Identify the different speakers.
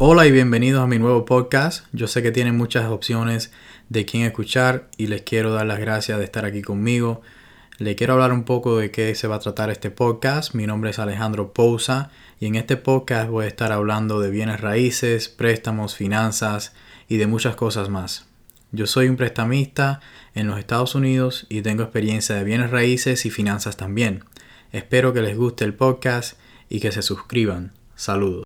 Speaker 1: Hola y bienvenidos a mi nuevo podcast. Yo sé que tienen muchas opciones de quién escuchar y les quiero dar las gracias de estar aquí conmigo. Le quiero hablar un poco de qué se va a tratar este podcast. Mi nombre es Alejandro Pousa y en este podcast voy a estar hablando de bienes raíces, préstamos, finanzas y de muchas cosas más. Yo soy un prestamista en los Estados Unidos y tengo experiencia de bienes raíces y finanzas también. Espero que les guste el podcast y que se suscriban. Saludos.